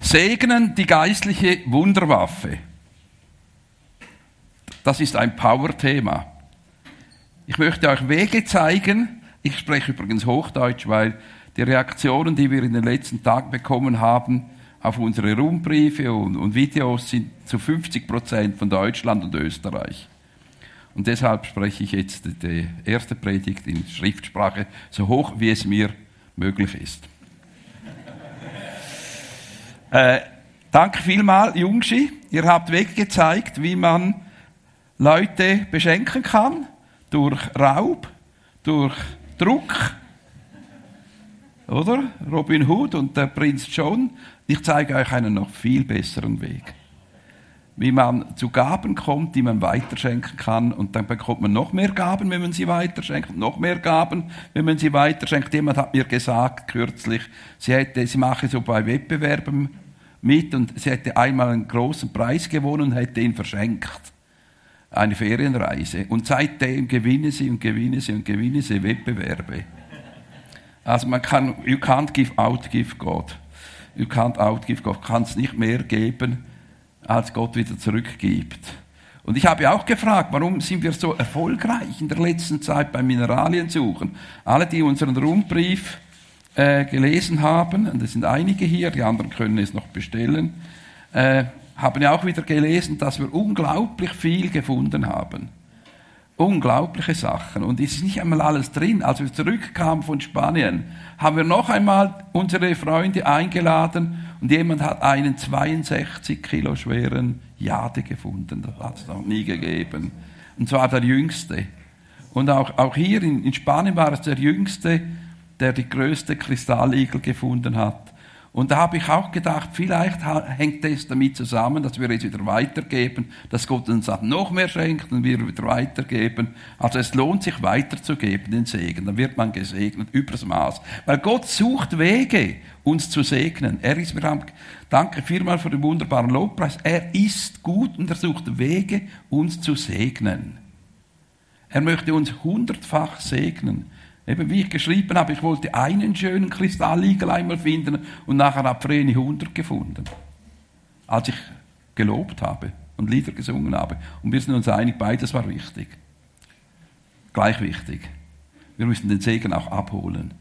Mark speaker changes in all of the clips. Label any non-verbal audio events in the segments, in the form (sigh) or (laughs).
Speaker 1: Segnen, die geistliche Wunderwaffe. Das ist ein Power-Thema. Ich möchte euch Wege zeigen. Ich spreche übrigens Hochdeutsch, weil die Reaktionen, die wir in den letzten Tagen bekommen haben, auf unsere Rundbriefe und, und Videos sind zu 50 Prozent von Deutschland und Österreich. Und deshalb spreche ich jetzt die erste Predigt in Schriftsprache so hoch, wie es mir möglich ist. Äh, danke vielmal, Jungschi. Ihr habt weggezeigt, wie man Leute beschenken kann durch Raub, durch Druck, oder? Robin Hood und der Prinz John. Ich zeige euch einen noch viel besseren Weg. Wie man zu Gaben kommt, die man weiterschenken kann. Und dann bekommt man noch mehr Gaben, wenn man sie weiterschenkt. Noch mehr Gaben, wenn man sie weiterschenkt. Jemand hat mir gesagt kürzlich, sie hätte, sie mache so bei Wettbewerben mit und sie hätte einmal einen großen Preis gewonnen und hätte ihn verschenkt. Eine Ferienreise. Und seitdem gewinne sie und gewinne sie und gewinne sie Wettbewerbe. Also man kann, you can't give out, give God. You can't out, give God. Du kannst nicht mehr geben, als Gott wieder zurückgibt. Und ich habe auch gefragt, warum sind wir so erfolgreich in der letzten Zeit beim Mineraliensuchen? Alle, die unseren Rundbrief äh, gelesen haben, und es sind einige hier, die anderen können es noch bestellen, äh, haben ja auch wieder gelesen, dass wir unglaublich viel gefunden haben. Unglaubliche Sachen. Und es ist nicht einmal alles drin. Als wir zurückkamen von Spanien, haben wir noch einmal unsere Freunde eingeladen und jemand hat einen 62 Kilo schweren Jade gefunden. Das hat es noch nie gegeben. Und zwar der jüngste. Und auch, auch hier in, in Spanien war es der jüngste, der die größte Kristalligel gefunden hat. Und da habe ich auch gedacht, vielleicht hängt es damit zusammen, dass wir es wieder weitergeben, dass Gott uns noch mehr schenkt und wir wieder weitergeben. Also es lohnt sich weiterzugeben, den Segen. Dann wird man gesegnet übers Maß. Weil Gott sucht Wege, uns zu segnen. Er ist, wir haben, danke viermal für den wunderbaren Lobpreis. Er ist gut und er sucht Wege, uns zu segnen. Er möchte uns hundertfach segnen. Eben wie ich geschrieben habe, ich wollte einen schönen Kristalligel einmal finden und nachher habe Vreni 100 gefunden. Als ich gelobt habe und Lieder gesungen habe. Und wir sind uns einig, beides war wichtig. Gleich wichtig. Wir müssen den Segen auch abholen.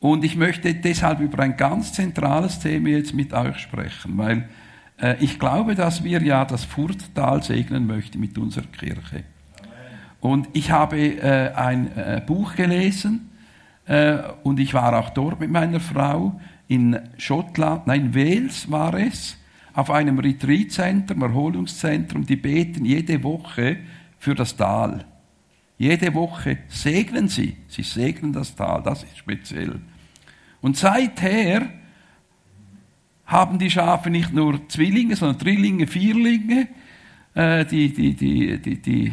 Speaker 1: Und ich möchte deshalb über ein ganz zentrales Thema jetzt mit euch sprechen, weil äh, ich glaube, dass wir ja das Furttal segnen möchten mit unserer Kirche. Und ich habe äh, ein äh, Buch gelesen äh, und ich war auch dort mit meiner Frau in Schottland, nein, Wales war es, auf einem Retreat-Zentrum, Erholungszentrum, die beten jede Woche für das Tal. Jede Woche segnen sie, sie segnen das Tal, das ist speziell. Und seither haben die Schafe nicht nur Zwillinge, sondern Drillinge, Vierlinge, äh, die, die, die, die, die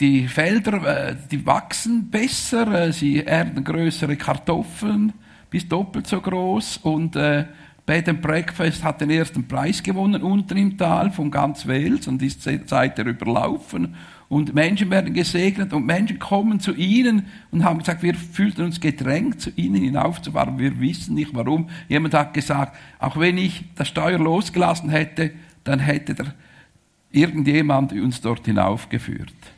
Speaker 1: die Felder, äh, die wachsen besser, äh, sie ernten größere Kartoffeln, bis doppelt so groß und äh, Bed and Breakfast hat den ersten Preis gewonnen unten im Tal von ganz Wales und ist seither überlaufen und Menschen werden gesegnet und Menschen kommen zu ihnen und haben gesagt, wir fühlten uns gedrängt, zu ihnen hinaufzufahren. Wir wissen nicht warum. Jemand hat gesagt, auch wenn ich das Steuer losgelassen hätte, dann hätte der, irgendjemand uns dort hinaufgeführt.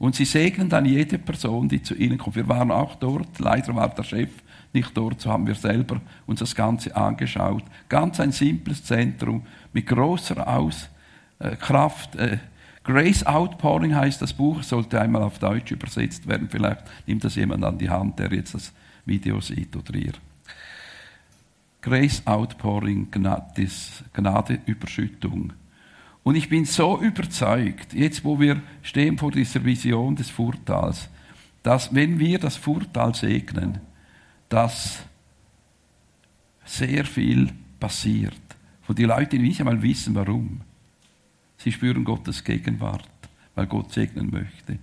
Speaker 1: Und sie segnen dann jede Person, die zu ihnen kommt. Wir waren auch dort, leider war der Chef nicht dort, so haben wir selber uns das Ganze angeschaut. Ganz ein simples Zentrum mit großer Aus, äh, Kraft. Äh, Grace Outpouring heißt das Buch, sollte einmal auf Deutsch übersetzt werden. Vielleicht nimmt das jemand an die Hand, der jetzt das Video sieht oder ihr. Grace Outpouring, Gnadeüberschüttung. Und ich bin so überzeugt, jetzt wo wir stehen vor dieser Vision des Furtals, dass wenn wir das Furtal segnen, dass sehr viel passiert. Von die Leute nicht einmal wissen, warum. Sie spüren Gottes Gegenwart, weil Gott segnen möchte.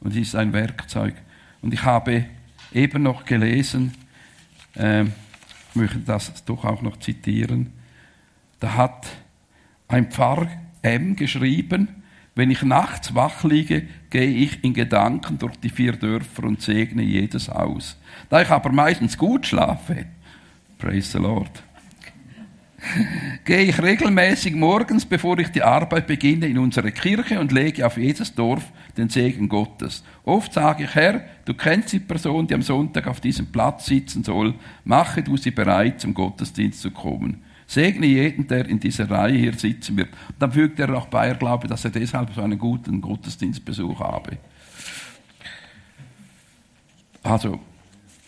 Speaker 1: Und es ist ein Werkzeug. Und ich habe eben noch gelesen, äh, ich möchte das doch auch noch zitieren, da hat ein Pfarrer M geschrieben, wenn ich nachts wach liege, gehe ich in Gedanken durch die vier Dörfer und segne jedes Haus. Da ich aber meistens gut schlafe, praise the Lord, (laughs) gehe ich regelmäßig morgens, bevor ich die Arbeit beginne, in unsere Kirche und lege auf jedes Dorf den Segen Gottes. Oft sage ich, Herr, du kennst die Person, die am Sonntag auf diesem Platz sitzen soll, mache du sie bereit, zum Gottesdienst zu kommen. Segne jeden, der in dieser Reihe hier sitzen wird. Und dann fügt er auch bei, er glaube, dass er deshalb so einen guten Gottesdienstbesuch habe. Also,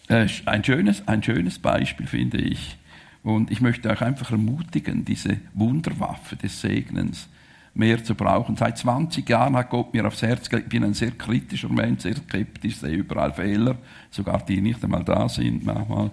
Speaker 1: äh, ein schönes, ein schönes Beispiel, finde ich. Und ich möchte euch einfach ermutigen, diese Wunderwaffe des Segnens mehr zu brauchen. Seit 20 Jahren hat Gott mir aufs Herz gelegt, ich bin ein sehr kritischer Mensch, sehr skeptisch, sehe überall Fehler, sogar die nicht einmal da sind manchmal.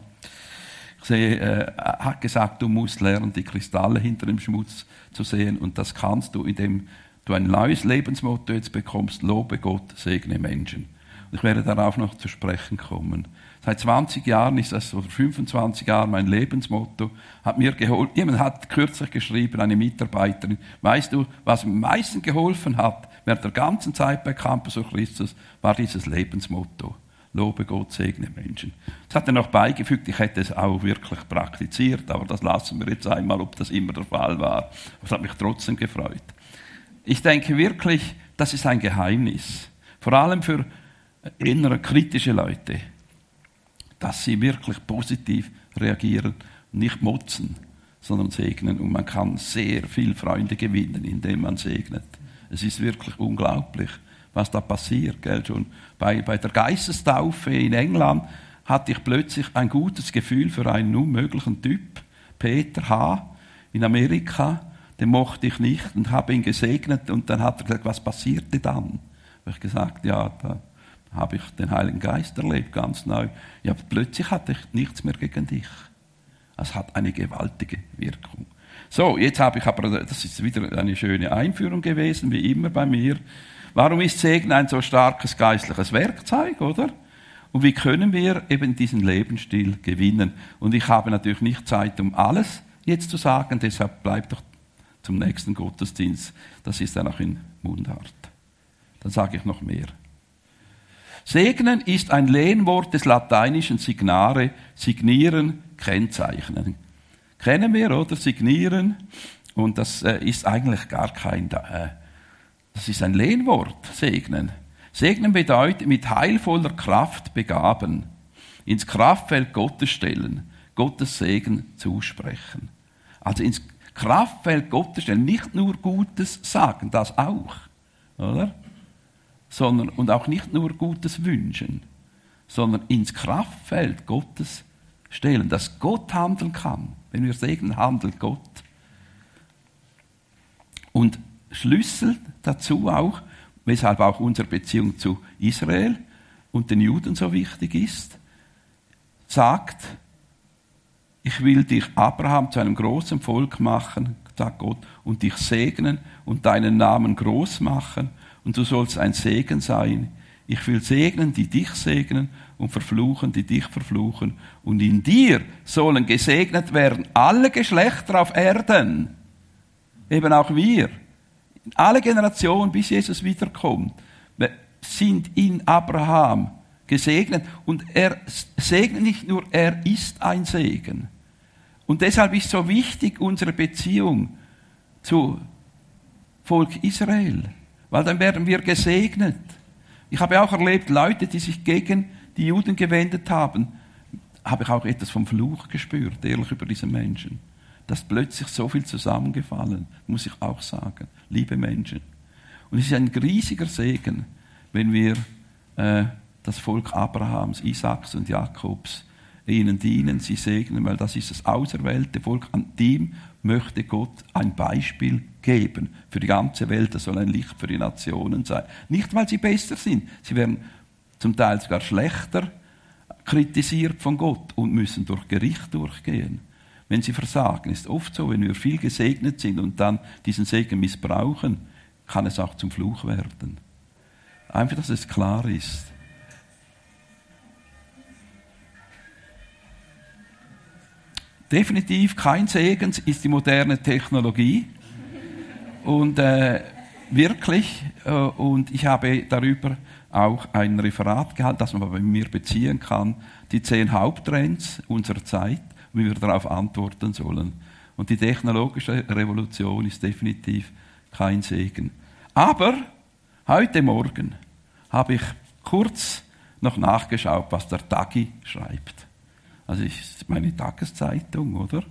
Speaker 1: Sehe, äh, hat gesagt, du musst lernen, die Kristalle hinter dem Schmutz zu sehen und das kannst du, indem du ein neues Lebensmotto jetzt bekommst, lobe Gott, segne Menschen. Und ich werde darauf noch zu sprechen kommen. Seit 20 Jahren ist das, oder 25 Jahren mein Lebensmotto, hat mir geholfen. Jemand hat kürzlich geschrieben, eine Mitarbeiterin, weißt du, was am meisten geholfen hat während der ganzen Zeit bei Campus of Christus, war dieses Lebensmotto. Lobe Gott, segne Menschen. Das hat er noch beigefügt, ich hätte es auch wirklich praktiziert, aber das lassen wir jetzt einmal, ob das immer der Fall war. Das hat mich trotzdem gefreut. Ich denke wirklich, das ist ein Geheimnis. Vor allem für innere kritische Leute dass sie wirklich positiv reagieren, nicht motzen, sondern segnen. Und man kann sehr viel Freunde gewinnen, indem man segnet. Es ist wirklich unglaublich, was da passiert. Gell? Schon bei, bei der Geistestaufe in England hatte ich plötzlich ein gutes Gefühl für einen unmöglichen Typ, Peter H. in Amerika. Den mochte ich nicht und habe ihn gesegnet. Und dann hat er gesagt, was passierte dann? Habe ich gesagt, ja, da habe ich den Heiligen Geist erlebt, ganz neu. Ja, plötzlich hatte ich nichts mehr gegen dich. Es hat eine gewaltige Wirkung. So, jetzt habe ich aber, das ist wieder eine schöne Einführung gewesen, wie immer bei mir. Warum ist Segen ein so starkes geistliches Werkzeug, oder? Und wie können wir eben diesen Lebensstil gewinnen? Und ich habe natürlich nicht Zeit, um alles jetzt zu sagen, deshalb bleibt doch zum nächsten Gottesdienst. Das ist dann auch in Mundart. Dann sage ich noch mehr. Segnen ist ein Lehnwort des lateinischen Signare, signieren, kennzeichnen. Kennen wir, oder? Signieren. Und das äh, ist eigentlich gar kein, äh, das ist ein Lehnwort, segnen. Segnen bedeutet mit heilvoller Kraft begaben, ins Kraftfeld Gottes stellen, Gottes Segen zusprechen. Also ins Kraftfeld Gottes stellen, nicht nur Gutes sagen, das auch, oder? sondern, und auch nicht nur Gutes wünschen, sondern ins Kraftfeld Gottes stellen, dass Gott handeln kann. Wenn wir segnen, handelt Gott. Und Schlüssel dazu auch, weshalb auch unsere Beziehung zu Israel und den Juden so wichtig ist, sagt, ich will dich, Abraham, zu einem großen Volk machen, sagt Gott, und dich segnen und deinen Namen groß machen und du sollst ein Segen sein. Ich will segnen, die dich segnen und verfluchen, die dich verfluchen. Und in dir sollen gesegnet werden alle Geschlechter auf Erden. Eben auch wir. Alle Generationen, bis Jesus wiederkommt, sind in Abraham gesegnet. Und er segnet nicht nur, er ist ein Segen. Und deshalb ist so wichtig unsere Beziehung zu Volk Israel weil dann werden wir gesegnet. Ich habe auch erlebt, Leute, die sich gegen die Juden gewendet haben, habe ich auch etwas vom Fluch gespürt, ehrlich über diese Menschen. Da ist plötzlich so viel zusammengefallen, muss ich auch sagen, liebe Menschen. Und es ist ein riesiger Segen, wenn wir äh, das Volk Abrahams, Isaaks und Jakobs ihnen dienen, sie segnen, weil das ist das auserwählte Volk. An dem möchte Gott ein Beispiel geben für die ganze Welt. Das soll ein Licht für die Nationen sein. Nicht, weil sie besser sind. Sie werden zum Teil sogar schlechter kritisiert von Gott und müssen durch Gericht durchgehen. Wenn sie versagen, ist oft so, wenn wir viel gesegnet sind und dann diesen Segen missbrauchen, kann es auch zum Fluch werden. Einfach, dass es klar ist. Definitiv kein Segen ist die moderne Technologie. Und äh, wirklich, äh, und ich habe darüber auch ein Referat gehalten, das man bei mir beziehen kann, die zehn Haupttrends unserer Zeit, wie wir darauf antworten sollen. Und die technologische Revolution ist definitiv kein Segen. Aber heute Morgen habe ich kurz noch nachgeschaut, was der Tagi schreibt. Also ich, meine Tageszeitung, oder?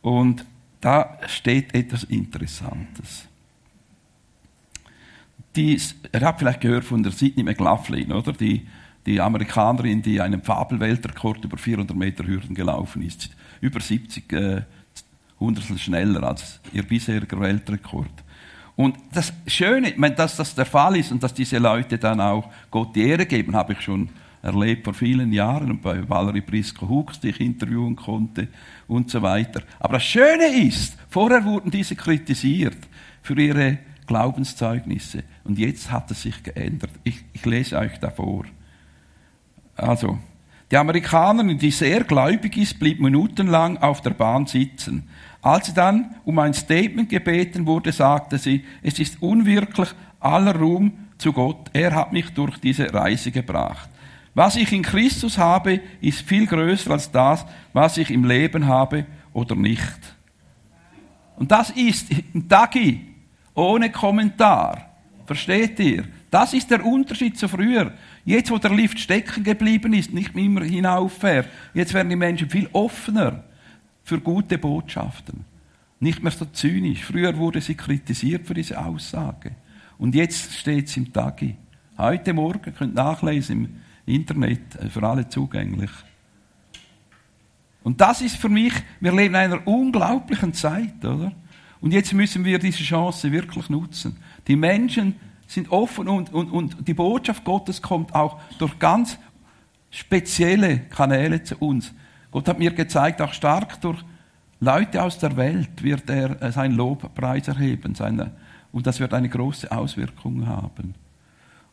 Speaker 1: Und da steht etwas Interessantes. Die, er hat vielleicht gehört von der Sidney McLaughlin, oder? Die, die Amerikanerin, die einen Fabelweltrekord über 400 Meter Hürden gelaufen ist. Über 70 äh, Hundertstel schneller als ihr bisheriger Weltrekord. Und das Schöne, dass das der Fall ist und dass diese Leute dann auch Gott die Ehre geben, habe ich schon erlebt vor vielen Jahren bei Valerie Brisco Hooks, die ich interviewen konnte und so weiter. Aber das Schöne ist, vorher wurden diese kritisiert für ihre Glaubenszeugnisse und jetzt hat es sich geändert. Ich, ich lese euch davor. Also, die Amerikanerin, die sehr gläubig ist, blieb minutenlang auf der Bahn sitzen. Als sie dann um ein Statement gebeten wurde, sagte sie, es ist unwirklich aller Ruhm zu Gott. Er hat mich durch diese Reise gebracht. Was ich in Christus habe, ist viel größer als das, was ich im Leben habe oder nicht. Und das ist Dagi, ohne Kommentar. Versteht ihr? Das ist der Unterschied zu früher. Jetzt, wo der Lift stecken geblieben ist, nicht mehr hinauffährt, jetzt werden die Menschen viel offener für gute Botschaften. Nicht mehr so zynisch. Früher wurde sie kritisiert für diese Aussage. Und jetzt steht es im Tagi. Heute Morgen könnt ihr nachlesen im Internet, äh, für alle zugänglich. Und das ist für mich, wir leben in einer unglaublichen Zeit, oder? Und jetzt müssen wir diese Chance wirklich nutzen. Die Menschen sind offen und, und, und die Botschaft Gottes kommt auch durch ganz spezielle Kanäle zu uns. Gott hat mir gezeigt, auch stark durch Leute aus der Welt wird er äh, sein Lobpreis erheben. Seine, und das wird eine große Auswirkung haben.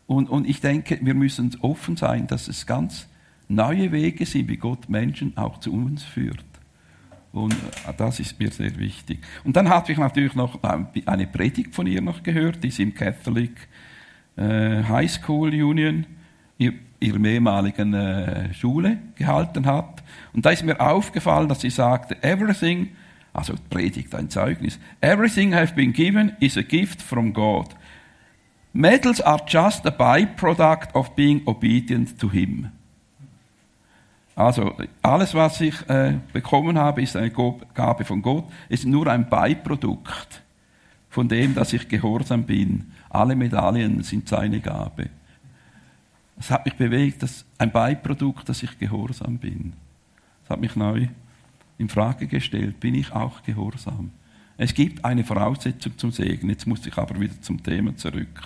Speaker 1: Und, und ich denke, wir müssen offen sein, dass es ganz neue Wege sind, wie Gott Menschen auch zu uns führt. Und äh, das ist mir sehr wichtig. Und dann habe ich natürlich noch eine Predigt von ihr noch gehört, die sie im Catholic äh, High School Union, ihrer ehemaligen äh, Schule, gehalten hat. Und da ist mir aufgefallen, dass sie sagte, everything, also Predigt, ein Zeugnis, everything have been given is a gift from God. Medals are just a byproduct of being obedient to Him. Also alles, was ich äh, bekommen habe, ist eine Gabe von Gott, ist nur ein Beiprodukt von dem, dass ich gehorsam bin. Alle Medaillen sind seine Gabe. Es hat mich bewegt, dass ein Beiprodukt, dass ich gehorsam bin. Es hat mich neu in Frage gestellt, bin ich auch gehorsam? Es gibt eine Voraussetzung zum Segen. Jetzt muss ich aber wieder zum Thema zurück.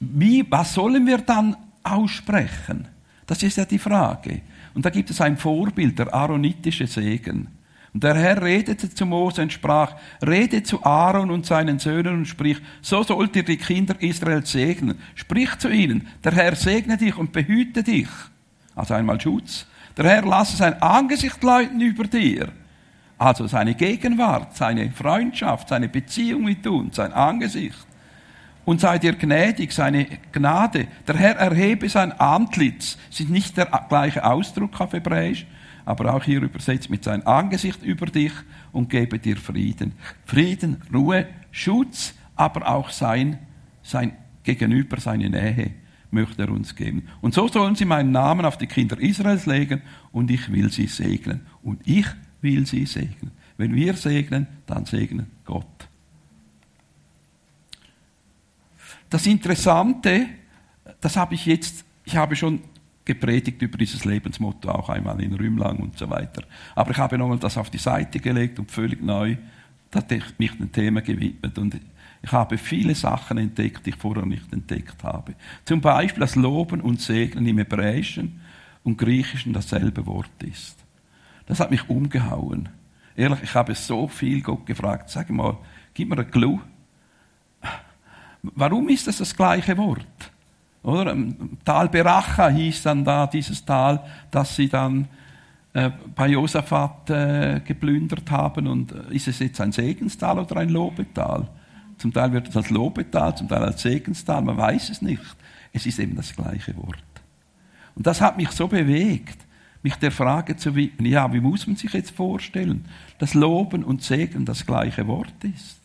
Speaker 1: Wie, was sollen wir dann aussprechen? Das ist ja die Frage. Und da gibt es ein Vorbild, der aaronitische Segen. Und der Herr redete zu Mose und sprach, rede zu Aaron und seinen Söhnen und sprich, so sollt ihr die Kinder Israels segnen. Sprich zu ihnen, der Herr segne dich und behüte dich. Also einmal Schutz. Der Herr lasse sein Angesicht läuten über dir. Also seine Gegenwart, seine Freundschaft, seine Beziehung mit uns, sein Angesicht und sei dir gnädig, seine Gnade. Der Herr erhebe sein Antlitz. Das ist nicht der gleiche Ausdruck auf Hebräisch, aber auch hier übersetzt mit sein Angesicht über dich und gebe dir Frieden. Frieden, Ruhe, Schutz, aber auch sein, sein Gegenüber, seine Nähe möchte er uns geben. Und so sollen sie meinen Namen auf die Kinder Israels legen und ich will sie segnen. Und ich will sie segnen. Wenn wir segnen, dann segnen Gott. Das Interessante, das habe ich jetzt, ich habe schon gepredigt über dieses Lebensmotto, auch einmal in Rümlang und so weiter. Aber ich habe nochmal das auf die Seite gelegt und völlig neu, mich dem Thema gewidmet. Und ich habe viele Sachen entdeckt, die ich vorher nicht entdeckt habe. Zum Beispiel, dass Loben und Segnen im Hebräischen und Griechischen dasselbe Wort ist. Das hat mich umgehauen. Ehrlich, ich habe so viel Gott gefragt. Sag mal, gib mir einen Clou. Warum ist das das gleiche Wort? Oder? Tal Beracha hieß dann da dieses Tal, das sie dann äh, bei Josaphat äh, geplündert haben. Und äh, ist es jetzt ein Segenstal oder ein Lobetal? Zum Teil wird es als Lobetal, zum Teil als Segenstal, man weiß es nicht. Es ist eben das gleiche Wort. Und das hat mich so bewegt. mich der Frage zu widmen, ja, wie muss man sich jetzt vorstellen, dass Loben und Segen das gleiche Wort ist?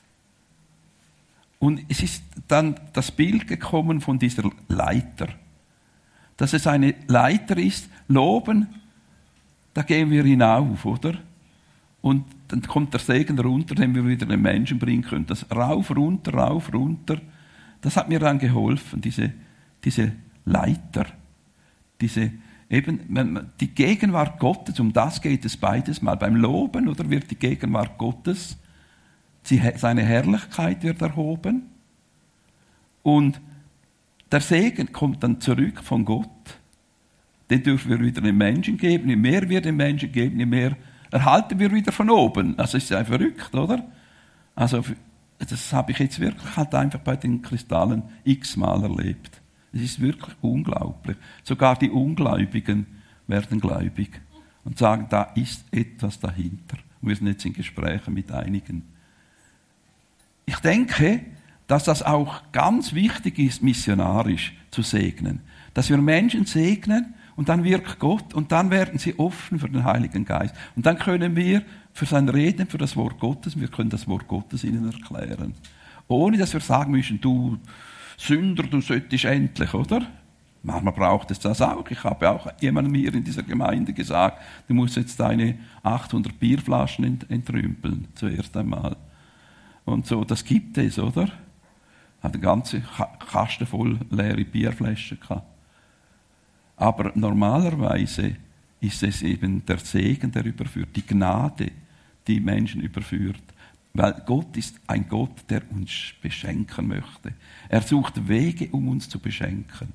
Speaker 1: Und es ist dann das Bild gekommen von dieser Leiter. Dass es eine Leiter ist, Loben, da gehen wir hinauf, oder? Und dann kommt der Segen runter, den wir wieder den Menschen bringen können. Das rauf, runter, rauf, runter. Das hat mir dann geholfen, diese, diese Leiter. Diese, eben, die Gegenwart Gottes, um das geht es beides mal. Beim Loben, oder wird die Gegenwart Gottes, seine Herrlichkeit wird erhoben. Und der Segen kommt dann zurück von Gott. Den dürfen wir wieder den Menschen geben. Je mehr wir den Menschen geben, je mehr erhalten wir wieder von oben. Also ist ja verrückt, oder? Also das habe ich jetzt wirklich halt einfach bei den Kristallen x-mal erlebt. Es ist wirklich unglaublich. Sogar die Ungläubigen werden gläubig und sagen, da ist etwas dahinter. Wir sind jetzt in Gesprächen mit einigen. Ich denke, dass das auch ganz wichtig ist, missionarisch zu segnen. Dass wir Menschen segnen und dann wirkt Gott und dann werden sie offen für den Heiligen Geist. Und dann können wir für sein Reden, für das Wort Gottes, wir können das Wort Gottes ihnen erklären. Ohne dass wir sagen müssen, du Sünder, du solltest endlich, oder? Manchmal braucht es das auch. Ich habe auch jemandem hier in dieser Gemeinde gesagt, du musst jetzt deine 800 Bierflaschen entrümpeln, zuerst einmal. Und so, das gibt es, oder? Hat eine ganze Kaste voll leere Bierflaschen gehabt. Aber normalerweise ist es eben der Segen, der überführt, die Gnade, die Menschen überführt. Weil Gott ist ein Gott, der uns beschenken möchte. Er sucht Wege, um uns zu beschenken.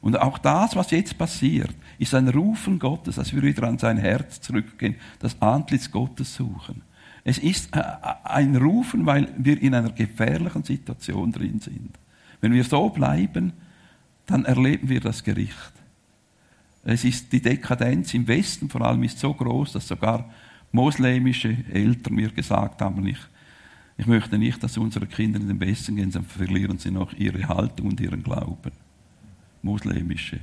Speaker 1: Und auch das, was jetzt passiert, ist ein Rufen Gottes, dass wir wieder an sein Herz zurückgehen, das Antlitz Gottes suchen. Es ist äh, ein Rufen, weil wir in einer gefährlichen Situation drin sind. Wenn wir so bleiben, dann erleben wir das Gericht. Es ist die Dekadenz im Westen vor allem ist so groß, dass sogar moslemische Eltern mir gesagt haben, ich, ich möchte nicht, dass unsere Kinder in den Westen gehen, dann verlieren sie noch ihre Haltung und ihren Glauben. Moslemische.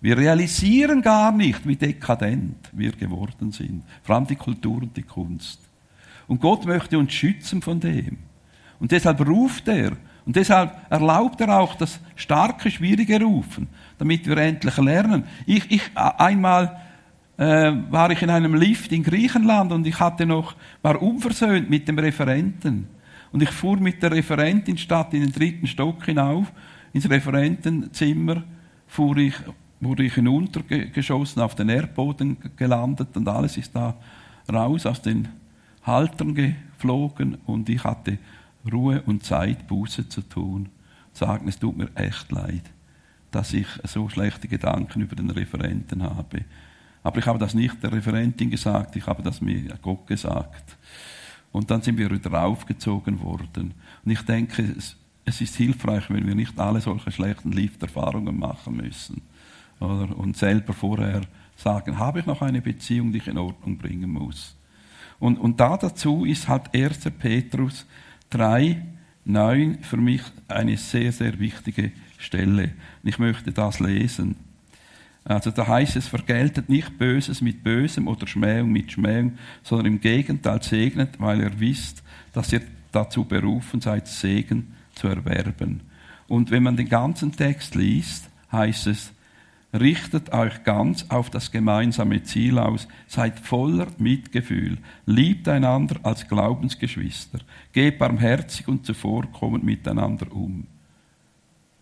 Speaker 1: Wir realisieren gar nicht, wie dekadent wir geworden sind. Vor allem die Kultur und die Kunst. Und Gott möchte uns schützen von dem. Und deshalb ruft er und deshalb erlaubt er auch das starke, schwierige Rufen, damit wir endlich lernen. Ich, ich einmal äh, war ich in einem Lift in Griechenland und ich hatte noch, war unversöhnt mit dem Referenten. Und ich fuhr mit der Referentin statt in den dritten Stock hinauf, ins Referentenzimmer, fuhr ich, wurde ich hinuntergeschossen, auf den Erdboden gelandet und alles ist da raus aus den Haltern geflogen und ich hatte Ruhe und Zeit, Buße zu tun. Sagen, es tut mir echt leid, dass ich so schlechte Gedanken über den Referenten habe. Aber ich habe das nicht der Referentin gesagt, ich habe das mir Gott gesagt. Und dann sind wir wieder aufgezogen worden. Und ich denke, es, es ist hilfreich, wenn wir nicht alle solche schlechten Lifterfahrungen machen müssen. Oder? Und selber vorher sagen, habe ich noch eine Beziehung, die ich in Ordnung bringen muss. Und, und da dazu ist halt 1. Petrus 3, 9 für mich eine sehr, sehr wichtige Stelle. Ich möchte das lesen. Also da heißt es, vergeltet nicht Böses mit Bösem oder Schmähung mit Schmähung, sondern im Gegenteil segnet, weil ihr wisst, dass ihr dazu berufen seid, Segen zu erwerben. Und wenn man den ganzen Text liest, heißt es, Richtet euch ganz auf das gemeinsame Ziel aus, seid voller Mitgefühl, liebt einander als Glaubensgeschwister, geht barmherzig und zuvorkommend miteinander um.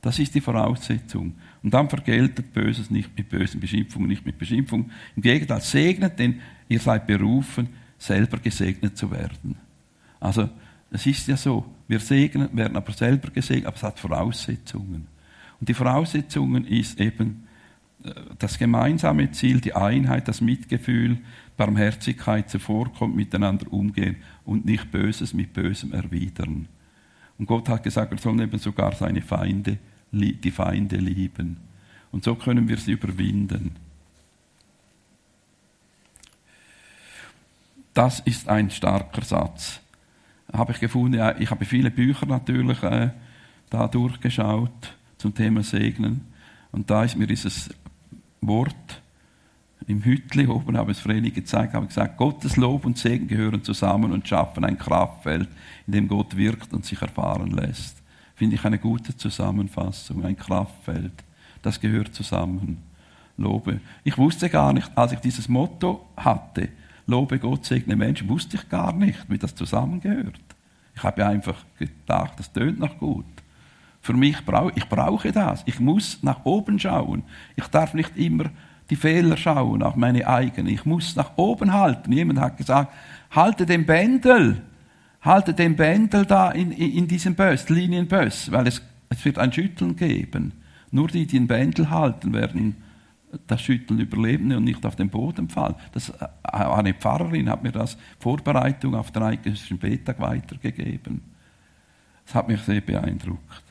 Speaker 1: Das ist die Voraussetzung. Und dann vergeltet Böses nicht mit bösen Beschimpfungen, nicht mit Beschimpfungen. Im Gegenteil, segnet, denn ihr seid berufen, selber gesegnet zu werden. Also, es ist ja so, wir segnen, werden aber selber gesegnet, aber es hat Voraussetzungen. Und die Voraussetzungen ist eben, das gemeinsame Ziel, die Einheit, das Mitgefühl, Barmherzigkeit zuvorkommt, miteinander umgehen und nicht Böses mit Bösem erwidern. Und Gott hat gesagt, wir sollen eben sogar seine Feinde, die Feinde lieben. Und so können wir sie überwinden. Das ist ein starker Satz. Habe ich gefunden, ich habe viele Bücher natürlich äh, da durchgeschaut zum Thema Segnen. Und da ist mir dieses Wort im Hütli oben, habe es Vreni gezeigt, habe gesagt, Gottes Lob und Segen gehören zusammen und schaffen ein Kraftfeld, in dem Gott wirkt und sich erfahren lässt. Finde ich eine gute Zusammenfassung, ein Kraftfeld. Das gehört zusammen. Lobe. Ich wusste gar nicht, als ich dieses Motto hatte, Lobe Gott, segne Menschen, wusste ich gar nicht, wie das zusammengehört. Ich habe einfach gedacht, das tönt noch gut. Für mich brauche ich brauche das. Ich muss nach oben schauen. Ich darf nicht immer die Fehler schauen, auch meine eigenen. Ich muss nach oben halten. Jemand hat gesagt, halte den Bändel, halte den Bändel da in, in diesem Böss, Linienböss, weil es, es wird ein Schütteln geben. Nur die, die den Bändel halten, werden das Schütteln überleben und nicht auf den Boden fallen. Das, äh, eine Pfarrerin hat mir das Vorbereitung auf den Eidgenössischen Betag weitergegeben. Das hat mich sehr beeindruckt.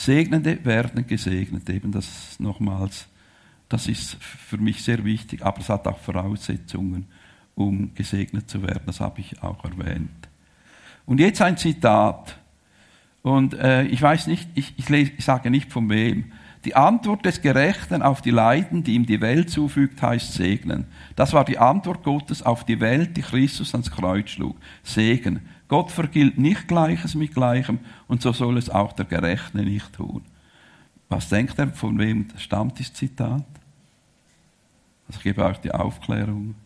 Speaker 1: Segnende werden gesegnet, eben das nochmals. Das ist für mich sehr wichtig, aber es hat auch Voraussetzungen, um gesegnet zu werden. Das habe ich auch erwähnt. Und jetzt ein Zitat. Und äh, ich weiß nicht, ich, ich, lese, ich sage nicht von wem. Die Antwort des Gerechten auf die Leiden, die ihm die Welt zufügt, heißt segnen. Das war die Antwort Gottes auf die Welt, die Christus ans Kreuz schlug. Segen. Gott vergilt nicht Gleiches mit Gleichem und so soll es auch der Gerechte nicht tun. Was denkt er, von wem stammt dieses Zitat? Also ich gebe euch die Aufklärung.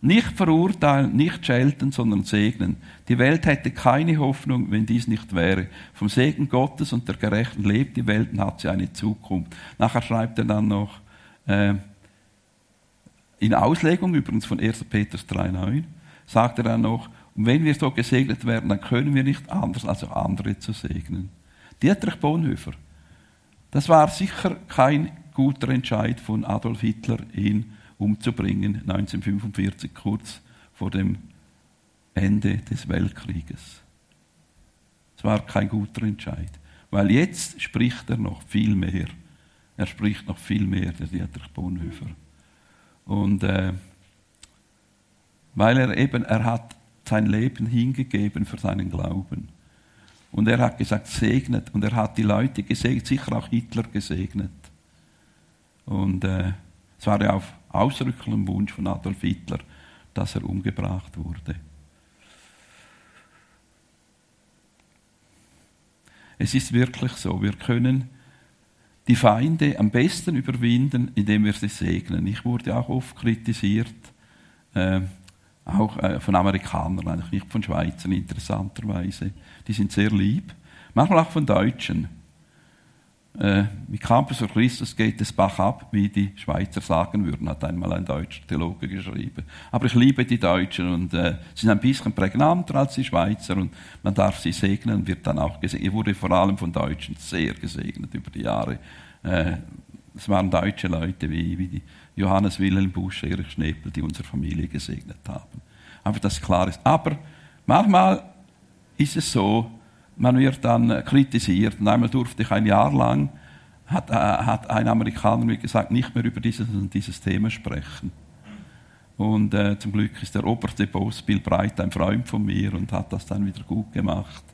Speaker 1: Nicht verurteilen, nicht schelten, sondern segnen. Die Welt hätte keine Hoffnung, wenn dies nicht wäre. Vom Segen Gottes und der Gerechten lebt die Welt und hat sie eine Zukunft. Nachher schreibt er dann noch, äh, in Auslegung übrigens von 1. Petrus 3,9, sagt er dann noch, und wenn wir so gesegnet werden, dann können wir nicht anders, als auch andere zu segnen. Dietrich Bonhoeffer, das war sicher kein guter Entscheid von Adolf Hitler, ihn umzubringen, 1945, kurz vor dem Ende des Weltkrieges. Es war kein guter Entscheid, weil jetzt spricht er noch viel mehr. Er spricht noch viel mehr, der Dietrich Bonhoeffer. Und äh, weil er eben, er hat sein Leben hingegeben für seinen Glauben. Und er hat gesagt, segnet. Und er hat die Leute gesegnet, sicher auch Hitler gesegnet. Und äh, es war ja auf ausdrücklichem Wunsch von Adolf Hitler, dass er umgebracht wurde. Es ist wirklich so, wir können die Feinde am besten überwinden, indem wir sie segnen. Ich wurde auch oft kritisiert, äh, auch äh, von Amerikanern, eigentlich nicht von Schweizern interessanterweise. Die sind sehr lieb. Manchmal auch von Deutschen äh, mit Campus für Christus geht es Bach ab, wie die Schweizer sagen würden, hat einmal ein deutscher Theologe geschrieben. Aber ich liebe die Deutschen und äh, sind ein bisschen prägnanter als die Schweizer und man darf sie segnen, wird dann auch gesegnet. Ich wurde vor allem von Deutschen sehr gesegnet über die Jahre. Äh, es waren deutsche Leute wie, wie Johannes Wilhelm Busch, Erich Schnepel, die unsere Familie gesegnet haben. Einfach, dass klar ist. Aber manchmal ist es so, man wird dann kritisiert. Und einmal durfte ich ein Jahr lang, hat, äh, hat ein Amerikaner mir gesagt, nicht mehr über dieses und dieses Thema sprechen. Und äh, zum Glück ist der oberste Boss Bill Breit ein Freund von mir und hat das dann wieder gut gemacht.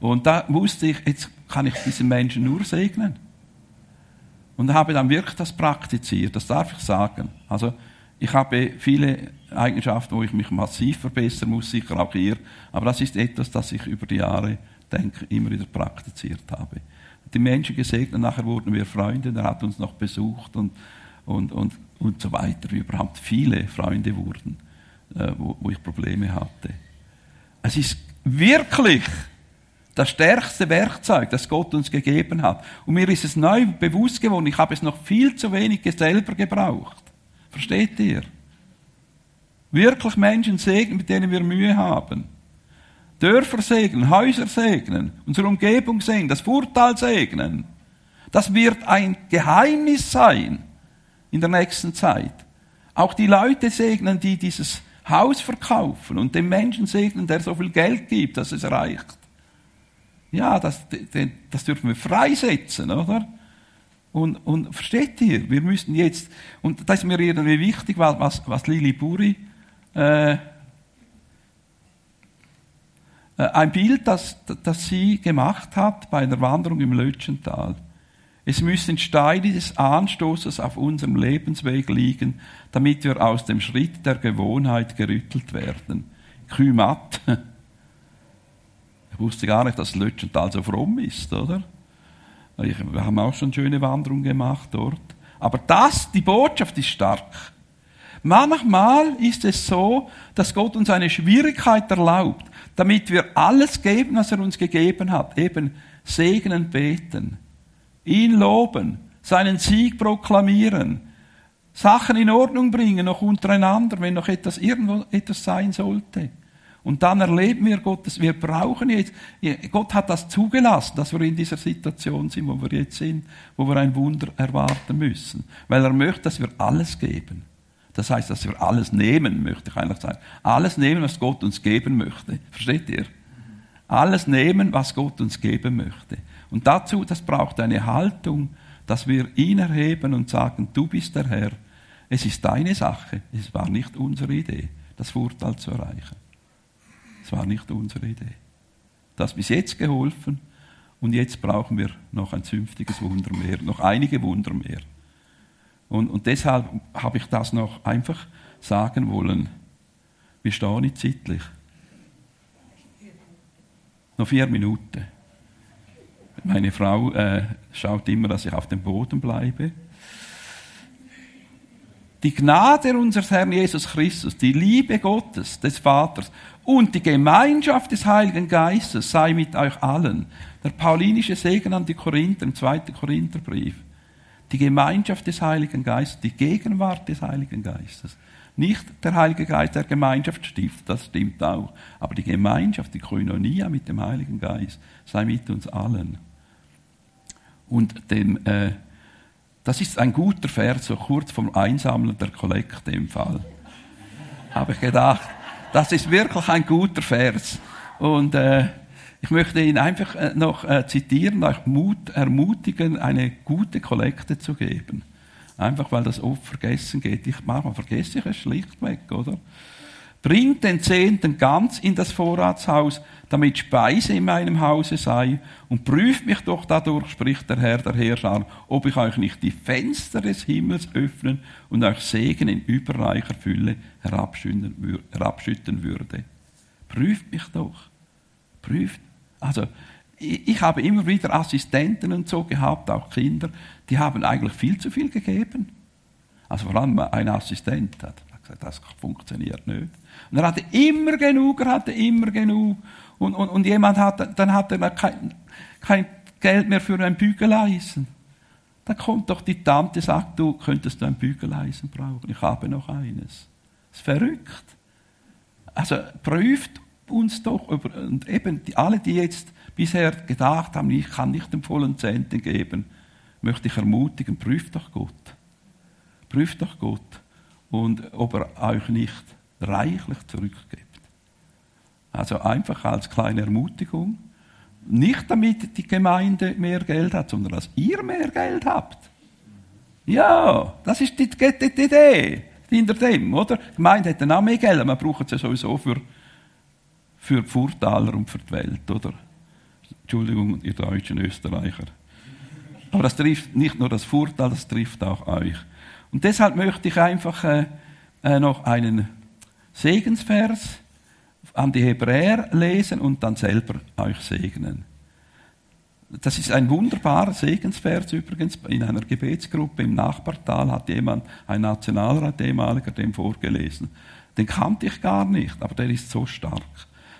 Speaker 1: Und da wusste ich, jetzt kann ich diesen Menschen nur segnen. Und habe dann wirklich das praktiziert, das darf ich sagen. Also ich habe viele Eigenschaften, wo ich mich massiv verbessern muss, sicher auch hier. Aber das ist etwas, das ich über die Jahre denke, immer wieder praktiziert habe. Die Menschen gesegnet, nachher wurden wir Freunde, er hat uns noch besucht und, und, und, und so weiter, wie überhaupt viele Freunde wurden, äh, wo, wo ich Probleme hatte. Es ist wirklich das stärkste Werkzeug, das Gott uns gegeben hat. Und mir ist es neu bewusst geworden, ich habe es noch viel zu wenig selber gebraucht. Versteht ihr? Wirklich Menschen segnen, mit denen wir Mühe haben. Dörfer segnen, Häuser segnen, unsere Umgebung segnen, das Vorteil segnen. Das wird ein Geheimnis sein in der nächsten Zeit. Auch die Leute segnen, die dieses Haus verkaufen und den Menschen segnen, der so viel Geld gibt, dass es reicht. Ja, das, das dürfen wir freisetzen, oder? Und, und versteht ihr, wir müssen jetzt, und das ist mir irgendwie wichtig, was, was Lili Buri äh, äh, ein Bild, das, das sie gemacht hat bei einer Wanderung im Lötschental. Es müssen Steine des Anstoßes auf unserem Lebensweg liegen, damit wir aus dem Schritt der Gewohnheit gerüttelt werden. Kümat. (laughs) Ich wusste gar nicht, dass Lötschental so fromm ist, oder? Ich, wir haben auch schon schöne Wanderungen gemacht dort. Aber das, die Botschaft ist stark. Manchmal ist es so, dass Gott uns eine Schwierigkeit erlaubt, damit wir alles geben, was er uns gegeben hat. Eben segnen, beten, ihn loben, seinen Sieg proklamieren, Sachen in Ordnung bringen, noch untereinander, wenn noch etwas irgendwo etwas sein sollte. Und dann erleben wir Gottes, wir brauchen jetzt, Gott hat das zugelassen, dass wir in dieser Situation sind, wo wir jetzt sind, wo wir ein Wunder erwarten müssen. Weil er möchte, dass wir alles geben. Das heißt, dass wir alles nehmen, möchte ich eigentlich sagen. Alles nehmen, was Gott uns geben möchte. Versteht ihr? Alles nehmen, was Gott uns geben möchte. Und dazu, das braucht eine Haltung, dass wir ihn erheben und sagen, du bist der Herr. Es ist deine Sache. Es war nicht unsere Idee, das Vorteil zu erreichen. War nicht unsere Idee. Das bis jetzt geholfen und jetzt brauchen wir noch ein zünftiges Wunder mehr, noch einige Wunder mehr. Und, und deshalb habe ich das noch einfach sagen wollen. Wir stehen nicht zeitlich. Noch vier Minuten. Meine Frau äh, schaut immer, dass ich auf dem Boden bleibe. Die Gnade unseres Herrn Jesus Christus, die Liebe Gottes, des Vaters und die Gemeinschaft des Heiligen Geistes sei mit euch allen. Der paulinische Segen an die Korinther im zweiten Korintherbrief. Die Gemeinschaft des Heiligen Geistes, die Gegenwart des Heiligen Geistes. Nicht der Heilige Geist der Gemeinschaft stiftet, das stimmt auch. Aber die Gemeinschaft, die Koinonia mit dem Heiligen Geist sei mit uns allen. Und dem, äh, das ist ein guter Vers, so kurz vom Einsammeln der Kollekte im Fall. Habe ich gedacht, das ist wirklich ein guter Vers. Und äh, ich möchte ihn einfach äh, noch äh, zitieren, euch Mut, ermutigen, eine gute Kollekte zu geben. Einfach weil das oft vergessen geht. Ich, manchmal vergesse ich es schlichtweg, oder? Bringt den Zehnten ganz in das Vorratshaus, damit Speise in meinem Hause sei, und prüft mich doch dadurch, spricht der Herr der Herrscher, ob ich euch nicht die Fenster des Himmels öffnen und euch Segen in überreicher Fülle herabschütten würde. Prüft mich doch. Prüft. Also, ich habe immer wieder Assistenten und so gehabt, auch Kinder, die haben eigentlich viel zu viel gegeben. Also vor allem ein Assistent hat gesagt, das funktioniert nicht. Und er hatte immer genug, er hatte immer genug. Und, und, und jemand hat, dann hatte er kein, kein Geld mehr für ein Bügeleisen. Dann kommt doch die Tante, sagt, du könntest du ein Bügeleisen brauchen. Ich habe noch eines. Das ist verrückt. Also prüft uns doch über, und eben alle, die jetzt bisher gedacht haben, ich kann nicht den vollen Zehnten geben, möchte ich ermutigen, prüft doch Gott. Prüft doch Gott und ob er euch nicht reichlich zurückgibt. Also einfach als kleine Ermutigung. Nicht damit die Gemeinde mehr Geld hat, sondern dass ihr mehr Geld habt. Ja, das ist die, Idee hinter dem, oder? Die Gemeinde hat dann auch mehr Geld, man braucht es ja sowieso für, für die Furtaler und für die Welt, oder? Entschuldigung, ihr deutschen Österreicher. Aber das trifft nicht nur das Vorteil, das trifft auch euch. Und deshalb möchte ich einfach äh, äh, noch einen Segensvers an die Hebräer lesen und dann selber euch segnen. Das ist ein wunderbarer Segensvers übrigens. In einer Gebetsgruppe im Nachbartal hat jemand, ein Nationalrat ehemaliger, dem vorgelesen. Den kannte ich gar nicht, aber der ist so stark.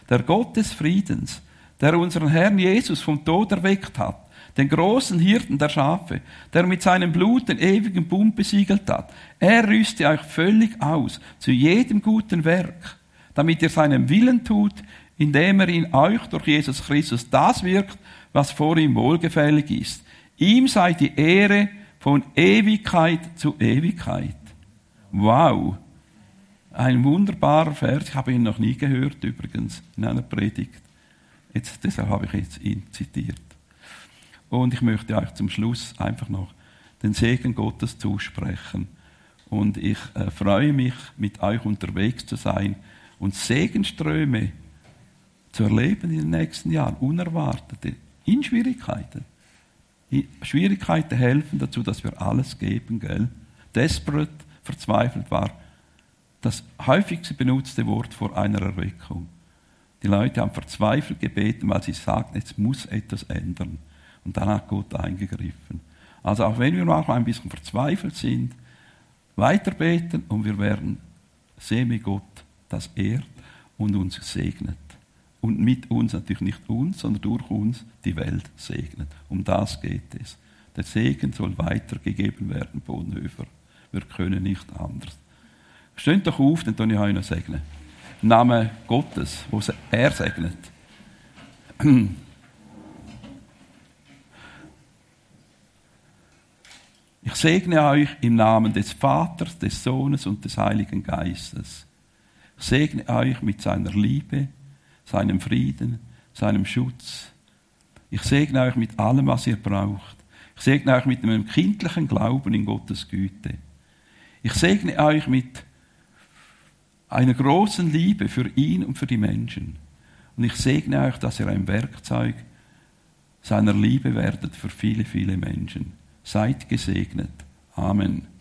Speaker 1: Der Gott des Friedens, der unseren Herrn Jesus vom Tod erweckt hat, den großen Hirten der Schafe, der mit seinem Blut den ewigen Bund besiegelt hat. Er rüste euch völlig aus zu jedem guten Werk, damit ihr seinem Willen tut, indem er in euch durch Jesus Christus das wirkt, was vor ihm wohlgefällig ist. Ihm sei die Ehre von Ewigkeit zu Ewigkeit. Wow. Ein wunderbarer Vers. Ich habe ihn noch nie gehört, übrigens, in einer Predigt. Jetzt, deshalb habe ich jetzt ihn zitiert. Und ich möchte euch zum Schluss einfach noch den Segen Gottes zusprechen. Und ich äh, freue mich, mit euch unterwegs zu sein und Segenströme zu erleben in den nächsten Jahren, unerwartete, in Schwierigkeiten. Schwierigkeiten helfen dazu, dass wir alles geben, gell? Desperate, verzweifelt war das häufigste benutzte Wort vor einer Erweckung. Die Leute haben verzweifelt gebeten, weil sie sagten, jetzt muss etwas ändern. Und dann hat Gott eingegriffen. Also auch wenn wir manchmal ein bisschen verzweifelt sind, weiter beten und wir werden sehen, wie Gott das ehrt und uns segnet. Und mit uns, natürlich nicht uns, sondern durch uns die Welt segnet. Um das geht es. Der Segen soll weitergegeben werden, Bonhoeffer. Wir können nicht anders. Steht doch auf, dann ich euch noch segnen. Im Namen Gottes, wo er segnet. Ich segne euch im Namen des Vaters, des Sohnes und des Heiligen Geistes. Segne euch mit seiner Liebe, seinem Frieden, seinem Schutz. Ich segne euch mit allem, was ihr braucht. Ich segne euch mit einem kindlichen Glauben in Gottes Güte. Ich segne euch mit einer großen Liebe für ihn und für die Menschen. Und ich segne euch, dass ihr ein Werkzeug seiner Liebe werdet für viele, viele Menschen. Seid gesegnet. Amen.